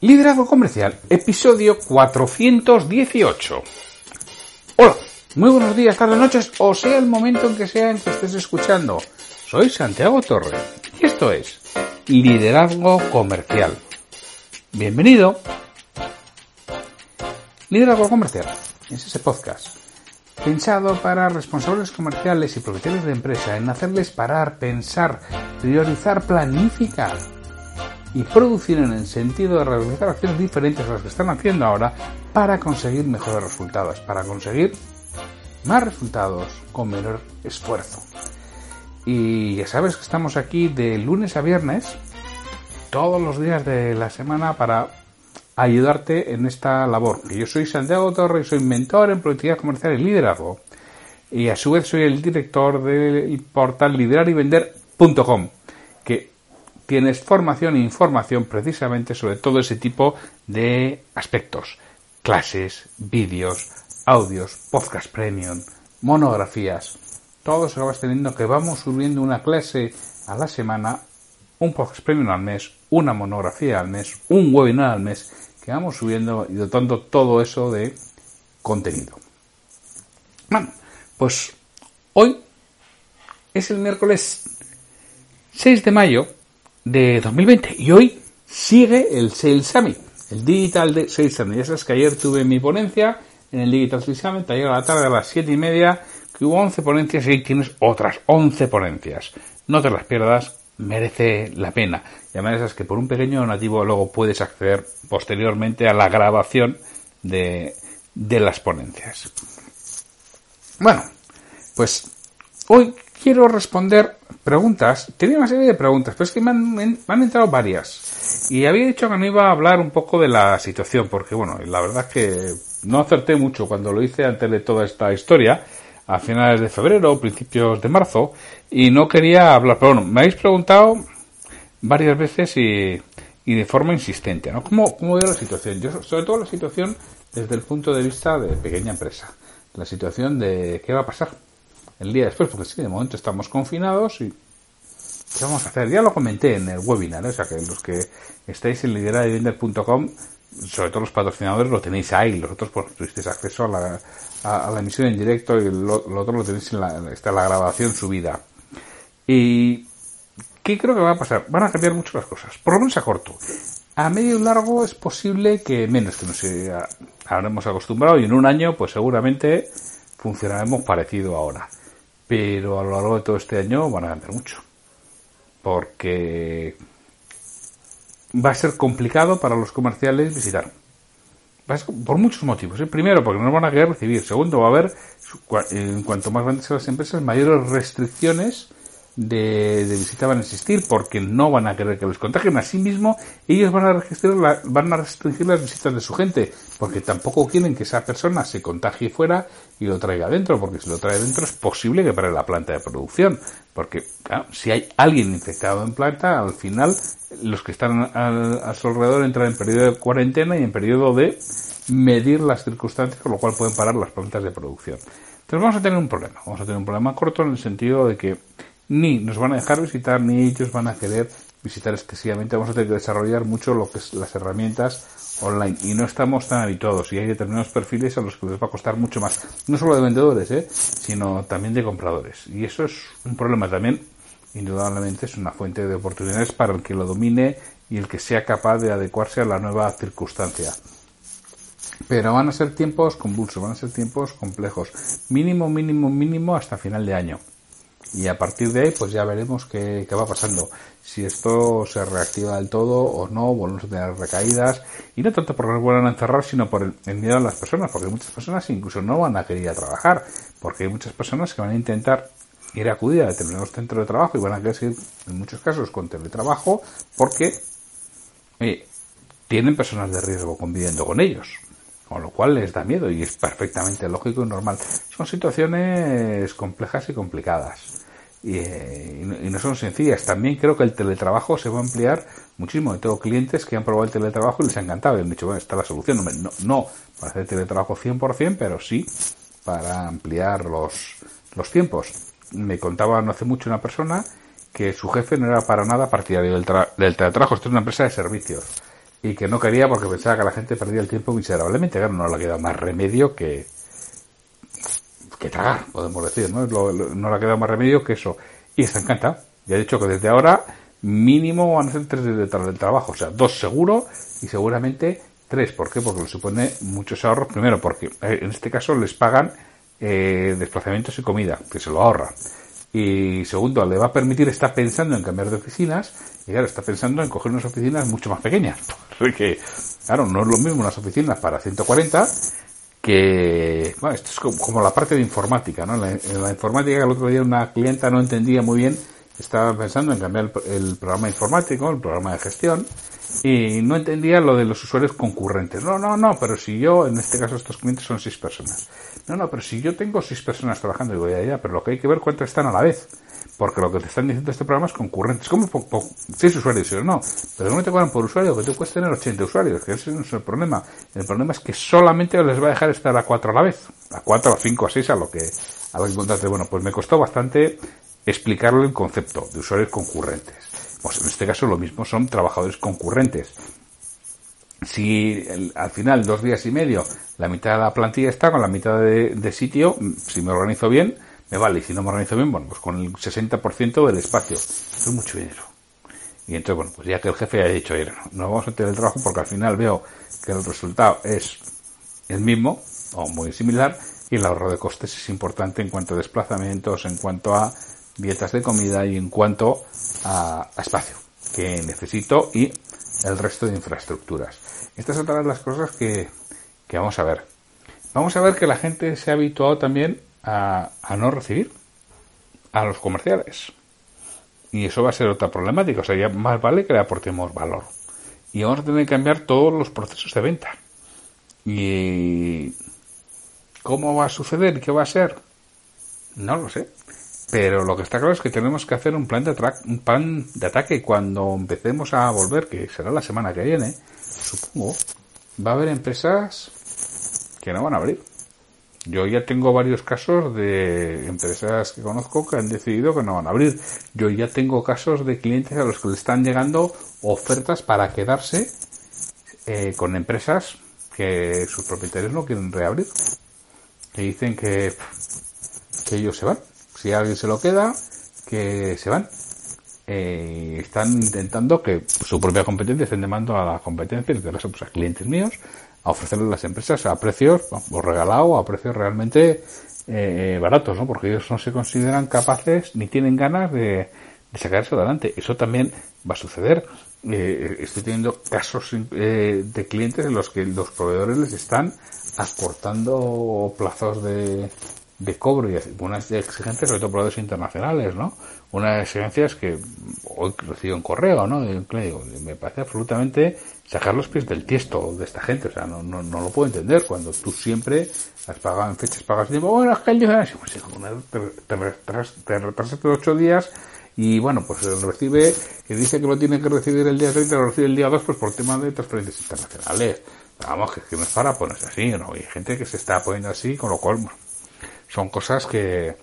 Liderazgo Comercial, episodio 418. Hola, muy buenos días, tardes, noches, o sea el momento en que sea en que estés escuchando. Soy Santiago Torre y esto es Liderazgo Comercial. Bienvenido. Liderazgo Comercial es ese podcast pensado para responsables comerciales y propietarios de empresa en hacerles parar, pensar, priorizar, planificar y producir en el sentido de realizar acciones diferentes a las que están haciendo ahora para conseguir mejores resultados, para conseguir más resultados con menor esfuerzo. Y ya sabes que estamos aquí de lunes a viernes, todos los días de la semana para ayudarte en esta labor. Yo soy Santiago Torres, soy mentor en productividad comercial y liderazgo. Y a su vez soy el director del portal liderarivender.com, tienes formación e información precisamente sobre todo ese tipo de aspectos. Clases, vídeos, audios, podcast premium, monografías. Todo eso vas teniendo que vamos subiendo una clase a la semana, un podcast premium al mes, una monografía al mes, un webinar al mes, que vamos subiendo y dotando todo eso de contenido. Bueno, pues hoy es el miércoles 6 de mayo de 2020 y hoy sigue el Sales Summit, el Digital Sales Summit. Ya sabes que ayer tuve mi ponencia en el Digital Sales Summit, ayer a la tarde a las 7 y media, que hubo 11 ponencias y hoy tienes otras 11 ponencias. No te las pierdas, merece la pena. Y además es que por un pequeño donativo luego puedes acceder posteriormente a la grabación de, de las ponencias. Bueno, pues hoy quiero responder preguntas. Tenía una serie de preguntas, pero es que me han, entrado varias. Y había dicho que no iba a hablar un poco de la situación, porque bueno, la verdad es que no acerté mucho cuando lo hice antes de toda esta historia, a finales de febrero principios de marzo, y no quería hablar. Pero bueno, me habéis preguntado varias veces y, y de forma insistente, ¿no? ¿Cómo, ¿Cómo veo la situación? Yo, sobre todo la situación desde el punto de vista de pequeña empresa. La situación de qué va a pasar el día después, porque sí, de momento estamos confinados y ¿qué vamos a hacer? Ya lo comenté en el webinar, ¿eh? o sea que los que estáis en lideradivender.com, sobre todo los patrocinadores, lo tenéis ahí, los otros pues tuvisteis acceso a la, a, la emisión en directo y lo, otro lo tenéis en la, está la grabación subida. Y ¿qué creo que va a pasar? Van a cambiar mucho las cosas, por lo menos a corto. A medio y largo es posible que menos que nos habremos acostumbrado y en un año pues seguramente funcionaremos parecido ahora pero a lo largo de todo este año van a cambiar mucho. Porque va a ser complicado para los comerciales visitar. por muchos motivos. ¿eh? Primero, porque no van a querer recibir. Segundo, va a haber, en cuanto más grandes sean las empresas, mayores restricciones de, de, visita van a existir porque no van a querer que les contagien. Asimismo, ellos van a, restringir van a restringir las visitas de su gente porque tampoco quieren que esa persona se contagie fuera y lo traiga adentro, porque si lo trae adentro es posible que para la planta de producción. Porque si hay alguien infectado en planta, al final los que están a, su alrededor entran en periodo de cuarentena y en periodo de medir las circunstancias, con lo cual pueden parar las plantas de producción. Entonces vamos a tener un problema. Vamos a tener un problema corto en el sentido de que ni nos van a dejar visitar, ni ellos van a querer visitar excesivamente. Vamos a tener que desarrollar mucho lo que es las herramientas online y no estamos tan habituados y hay determinados perfiles a los que les va a costar mucho más. No solo de vendedores, ¿eh? sino también de compradores. Y eso es un problema también. Indudablemente es una fuente de oportunidades para el que lo domine y el que sea capaz de adecuarse a la nueva circunstancia. Pero van a ser tiempos convulsos, van a ser tiempos complejos. Mínimo, mínimo, mínimo hasta final de año y a partir de ahí pues ya veremos qué, va pasando. Si esto se reactiva del todo o no, volvemos a tener recaídas y no tanto por vuelvan a encerrar sino por el, miedo a las personas, porque muchas personas incluso no van a querer ir a trabajar, porque hay muchas personas que van a intentar ir a acudir a determinados centros de trabajo y van a querer seguir en muchos casos con teletrabajo porque tienen personas de riesgo conviviendo con ellos, con lo cual les da miedo y es perfectamente lógico y normal. Son situaciones complejas y complicadas. Y, eh, y, no son sencillas. También creo que el teletrabajo se va a ampliar muchísimo. Tengo clientes que han probado el teletrabajo y les ha encantado y han dicho, bueno, está la solución. No, no para hacer teletrabajo 100%, pero sí para ampliar los, los tiempos. Me contaba no hace mucho una persona que su jefe no era para nada partidario del, del teletrabajo. Esto es una empresa de servicios y que no quería porque pensaba que la gente perdía el tiempo miserablemente. Claro, no le queda más remedio que, que tragar, podemos decir, ¿no? no le queda más remedio que eso. Y está encanta. Ya he dicho que desde ahora mínimo van a ser tres de trabajo, o sea, dos seguro y seguramente tres. ¿Por qué? Porque le supone muchos ahorros. Primero, porque eh, en este caso les pagan eh, desplazamientos y comida, que se lo ahorran. Y segundo, le va a permitir, está pensando en cambiar de oficinas y ahora está pensando en coger unas oficinas mucho más pequeñas. Porque, claro, no es lo mismo unas oficinas para 140 que, bueno, esto es como, la parte de informática, ¿no? En la, informática el otro día una clienta no entendía muy bien, estaba pensando en cambiar el, programa informático, el programa de gestión, y no entendía lo de los usuarios concurrentes. No, no, no, pero si yo, en este caso estos clientes son seis personas. No, no, pero si yo tengo seis personas trabajando, digo, ya, ya, pero lo que hay que ver cuántas están a la vez. Porque lo que te están diciendo este programa es concurrentes. ¿Cómo? seis usuarios, no. Pero no te cobran por usuario, que tú puedes tener 80 usuarios, que ese no es el problema. El problema es que solamente les va a dejar estar a cuatro a la vez. A cuatro, a cinco, a seis, a lo que, a lo que encontraste. Bueno, pues me costó bastante explicarle el concepto de usuarios concurrentes. Pues en este caso lo mismo son trabajadores concurrentes. Si al final, dos días y medio, la mitad de la plantilla está con la mitad de, sitio, si me organizo bien, me vale. Y si no me organizo bien, bueno, pues con el 60% del espacio. Es mucho dinero. Y entonces, bueno, pues ya que el jefe ha dicho, no, no vamos a tener el trabajo porque al final veo que el resultado es el mismo o muy similar y el ahorro de costes es importante en cuanto a desplazamientos, en cuanto a dietas de comida y en cuanto a, espacio que necesito y el resto de infraestructuras. Estas son todas las cosas que, que vamos a ver. Vamos a ver que la gente se ha habituado también a, no recibir a los comerciales. Y eso va a ser otra problemática. O sea, ya más vale que le aportemos valor. Y vamos a tener que cambiar todos los procesos de venta. ¿Y cómo va a suceder? ¿Qué va a ser? No lo sé. Pero lo que está claro es que tenemos que hacer un plan de, un plan de ataque. Cuando empecemos a volver, que será la semana que viene, supongo, va a haber empresas que no van a abrir yo ya tengo varios casos de empresas que conozco que han decidido que no van a abrir. Yo ya tengo casos de clientes a los que le están llegando ofertas para quedarse eh, con empresas que sus propietarios no quieren reabrir. Que dicen que, que ellos se van. Si alguien se lo queda, que se van. Eh, están intentando que su propia competencia estén demandando a la competencia, en este caso pues, a clientes míos, a ofrecerle a las empresas a precios o regalado a precios realmente eh, baratos, ¿no? Porque ellos no se consideran capaces ni tienen ganas de, de sacarse adelante. Eso también va a suceder. Eh, estoy teniendo casos de clientes en los que los proveedores les están acortando plazos de, de cobro y unas exigencias, sobre todo proveedores internacionales, ¿no? Unas exigencias que hoy recibo un correo, ¿no? me parece absolutamente sacar los pies del tiesto de esta gente. O sea, no, no, no lo puedo entender cuando tú siempre has pagado en fechas, pagas tiempo. Bueno, es que el pues, te, te, retrasas de ocho días y bueno, pues recibe, que dice que lo tiene que recibir el día 30, lo recibe el día 2, pues por tema de transferencias internacionales. vamos, que, que no es para ponerse así, ¿no? Hay gente que se está poniendo así, con lo cual, son cosas que,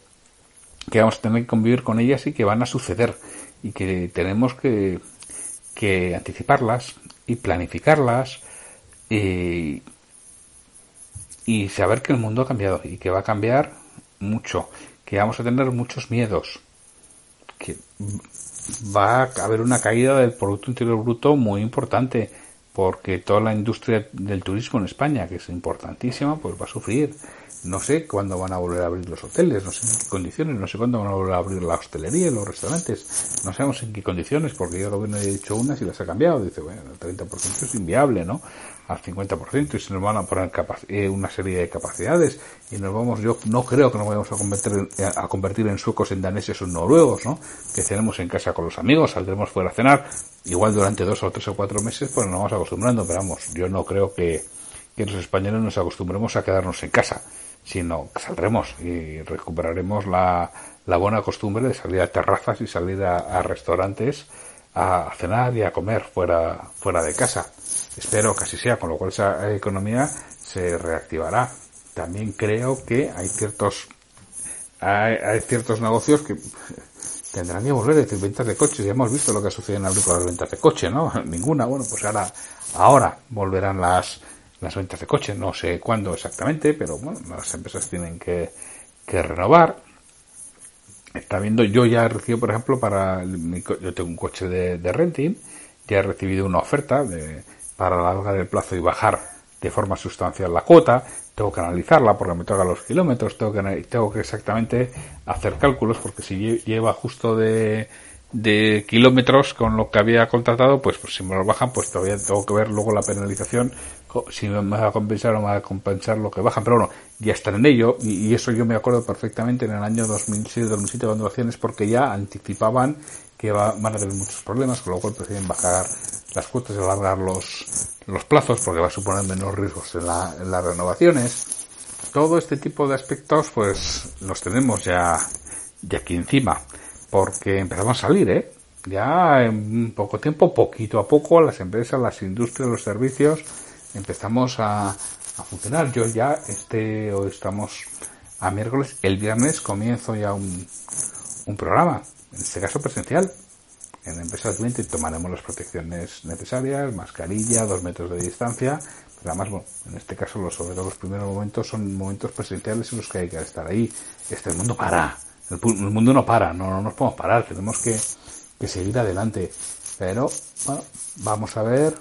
que vamos a tener que convivir con ellas y que van a suceder y que tenemos que, que anticiparlas y planificarlas y, y saber que el mundo ha cambiado y que va a cambiar mucho, que vamos a tener muchos miedos, que va a haber una caída del Producto Interior Bruto muy importante, porque toda la industria del turismo en España, que es importantísima, pues va a sufrir. No sé cuándo van a volver a abrir los hoteles, no sé en qué condiciones, no sé cuándo van a volver a abrir la hostelería y los restaurantes. No sabemos en qué condiciones, porque yo el gobierno ha dicho unas y las ha cambiado. Dice, bueno, el 30% es inviable, ¿no? al 50% y se nos van a poner eh, una serie de capacidades y nos vamos, yo no creo que nos vayamos a convertir, a convertir en suecos, en daneses o en noruegos, ¿no? Que cenemos en casa con los amigos, saldremos fuera a cenar, igual durante dos o tres o cuatro meses, pues nos vamos acostumbrando, pero vamos, yo no creo que, que los españoles nos acostumbremos a quedarnos en casa, sino que saldremos y recuperaremos la, la buena costumbre de salir a terrazas y salir a, restaurantes a cenar y a comer fuera, fuera de casa. Espero que así sea, con lo cual esa economía se reactivará. También creo que hay ciertos hay, ciertos negocios que tendrán que volver a decir ventas de coches. Ya hemos visto lo que ha sucedido en abril con las ventas de coche, ¿no? Ninguna. Bueno, pues ahora, ahora volverán las, las ventas de coche. No sé cuándo exactamente, pero bueno, las empresas tienen que, que renovar está viendo, yo ya he recibido, por ejemplo, para, yo tengo un coche de, renting, ya he recibido una oferta de, para alargar el plazo y bajar de forma sustancial la cuota, tengo que analizarla porque me toca los kilómetros, tengo que, tengo que exactamente hacer cálculos porque si lleva justo de, de kilómetros con lo que había contratado, pues, pues si me lo bajan, pues todavía tengo que ver luego la penalización, si me va a compensar o me va a compensar lo que bajan. Pero bueno, ya están en ello, y, eso yo me acuerdo perfectamente en el año 2006-2007 cuando hacían, porque ya anticipaban que van a tener muchos problemas, con lo cual prefieren bajar las cuotas y alargar los, los plazos, porque va a suponer menos riesgos en, la, en las renovaciones. Todo este tipo de aspectos, pues los tenemos ya, ya aquí encima porque empezamos a salir, ¿eh? Ya en poco tiempo, poquito a poco, las empresas, las industrias, los servicios, empezamos a, a funcionar. Yo ya, este, hoy estamos a miércoles, el viernes comienzo ya un, un programa, en este caso presencial. En empresas cliente tomaremos las protecciones necesarias, mascarilla, dos metros de distancia, pero además, bueno, en este caso, los, sobre los primeros momentos son momentos presenciales en los que hay que estar ahí. Este mundo para el, mundo no para, no, no, nos podemos parar, tenemos que, que seguir adelante. Pero, bueno, vamos a ver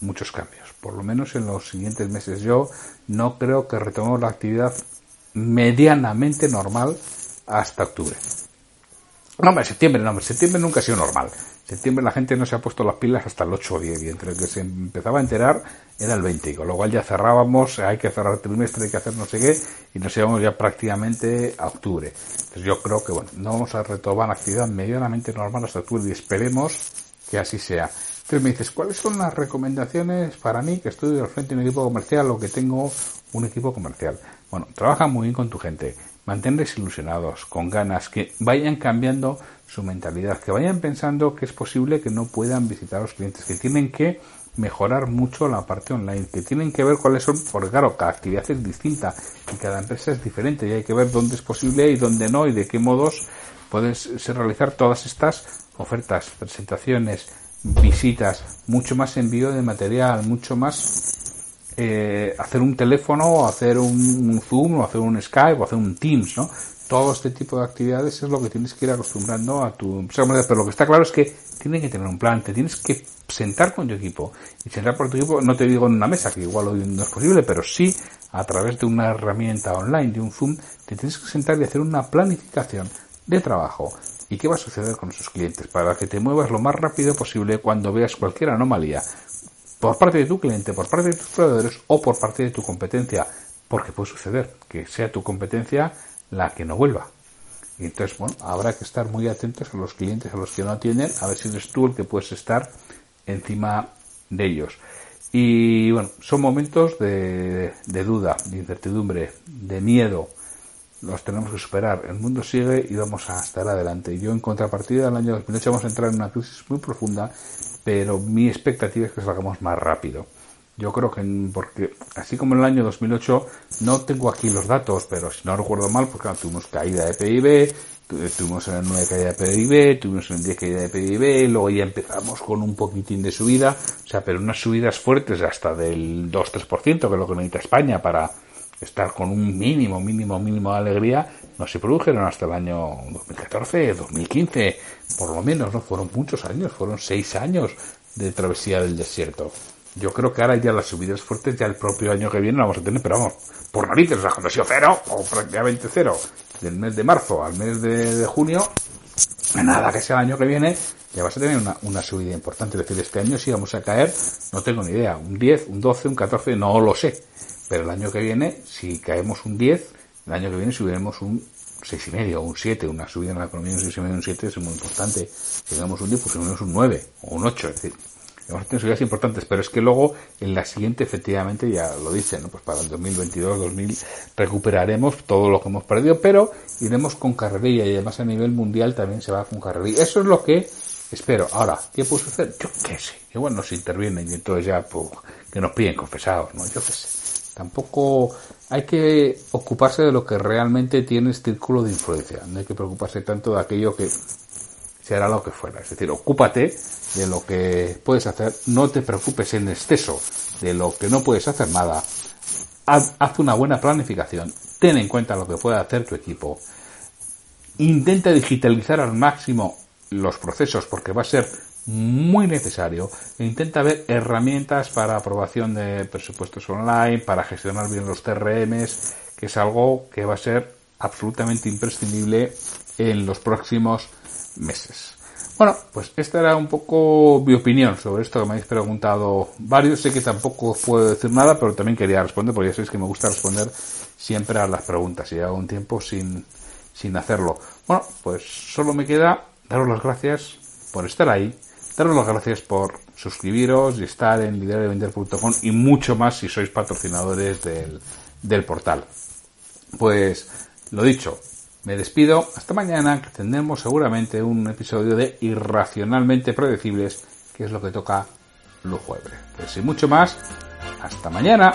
muchos cambios, por lo menos en los siguientes meses. Yo no creo que retomemos la actividad medianamente normal hasta octubre. No, hombre, septiembre, no, hombre, septiembre nunca ha sido normal septiembre la gente no se ha puesto las pilas hasta el 8 o 10 y entre el que se empezaba a enterar era el 20 y con lo cual ya cerrábamos, hay que cerrar el trimestre, hay que hacer no sé qué y nos íbamos ya prácticamente a octubre. Entonces yo creo que bueno, no vamos a retomar la actividad medianamente normal hasta octubre y esperemos que así sea. Entonces me dices, ¿cuáles son las recomendaciones para mí que estoy al frente de un equipo comercial o que tengo un equipo comercial? Bueno, trabaja muy bien con tu gente, manténles ilusionados, con ganas, que vayan cambiando su mentalidad, que vayan pensando que es posible que no puedan visitar a los clientes, que tienen que mejorar mucho la parte online, que tienen que ver cuáles son, porque claro, cada actividad es distinta y cada empresa es diferente y hay que ver dónde es posible y dónde no y de qué modos puedes realizar todas estas ofertas, presentaciones, visitas, mucho más envío de material, mucho más eh, hacer un teléfono, o hacer un, Zoom, o hacer un Skype, o hacer un Teams, ¿no? todo este tipo de actividades es lo que tienes que ir acostumbrando a tu. Pero lo que está claro es que tienen que tener un plan, te tienes que sentar con tu equipo. Y sentar por tu equipo, no te digo en una mesa, que igual hoy no es posible, pero sí a través de una herramienta online, de un Zoom, te tienes que sentar y hacer una planificación de trabajo. ¿Y qué va a suceder con esos clientes? Para que te muevas lo más rápido posible cuando veas cualquier anomalía por parte de tu cliente, por parte de tus proveedores o por parte de tu competencia. Porque puede suceder que sea tu competencia la que no vuelva. Y entonces, bueno, habrá que estar muy atentos a los clientes a los que no atienden, a ver si eres tú el que puedes estar encima de ellos. Y bueno, son momentos de, de duda, de incertidumbre, de miedo. Los tenemos que superar. El mundo sigue y vamos a estar adelante. Yo en contrapartida, el año 2008 vamos a entrar en una crisis muy profunda, pero mi expectativa es que salgamos más rápido. Yo creo que, porque así como en el año 2008, no tengo aquí los datos, pero si no recuerdo mal, porque tuvimos caída de PIB, tuvimos en el 9 caída de PIB, tuvimos en el 10 caída de PIB, luego ya empezamos con un poquitín de subida, o sea, pero unas subidas fuertes hasta del 2-3%, que es lo que necesita España para estar con un mínimo, mínimo, mínimo de alegría, no se produjeron hasta el año 2014, 2015, por lo menos, ¿no? Fueron muchos años, fueron seis años de travesía del desierto. Yo creo que ahora ya las subidas fuertes ya el propio año que viene vamos a tener, pero vamos, por narices, o sea, cuando ha sido cero, o prácticamente cero, del mes de marzo al mes de, junio, nada que sea el año que viene, ya vas a tener una, una subida importante. Es decir, este año sí vamos a caer, no tengo ni idea, un 10, un 12, un 14, no lo sé. Pero el año que viene, si caemos un 10, el año que viene subiremos un seis y medio o un 7, una subida en la economía de un 6 y medio un 7 es muy importante. Si tenemos un 10, pues subimos un 9 o un 8, es decir, a tener subidas importantes, pero es que luego en la siguiente efectivamente ya lo dicen, ¿no? pues para el 2022, 2000 recuperaremos todo lo que hemos perdido, pero iremos con carrerilla y además a nivel mundial también se va con carrerilla. Eso es lo que espero. Ahora, ¿qué puedo hacer? Yo qué sé. Igual nos intervienen y entonces ya pues, que nos piden confesados, ¿no? Yo qué sé. Tampoco hay que ocuparse de lo que realmente tiene círculo de influencia. No hay que preocuparse tanto de aquello que será lo que fuera. Es decir, ocúpate de lo que puedes hacer. No te preocupes en exceso de lo que no puedes hacer nada. Haz, haz una buena planificación. Ten en cuenta lo que puede hacer tu equipo. Intenta digitalizar al máximo los procesos porque va a ser muy necesario e intenta ver herramientas para aprobación de presupuestos online, para gestionar bien los TRMs, que es algo que va a ser absolutamente imprescindible en los próximos meses. Bueno, pues esta era un poco mi opinión sobre esto que me habéis preguntado varios. Sé que tampoco puedo decir nada, pero también quería responder, porque ya sabéis que me gusta responder siempre a las preguntas y hago un tiempo sin, sin hacerlo. Bueno, pues solo me queda daros las gracias por estar ahí, daros las gracias por suscribiros y estar en liderevender.com y mucho más si sois patrocinadores del, del portal. Pues lo dicho, me despido. Hasta mañana, que tendremos seguramente un episodio de Irracionalmente Predecibles, que es lo que toca los jueves. Pues sin mucho más, hasta mañana.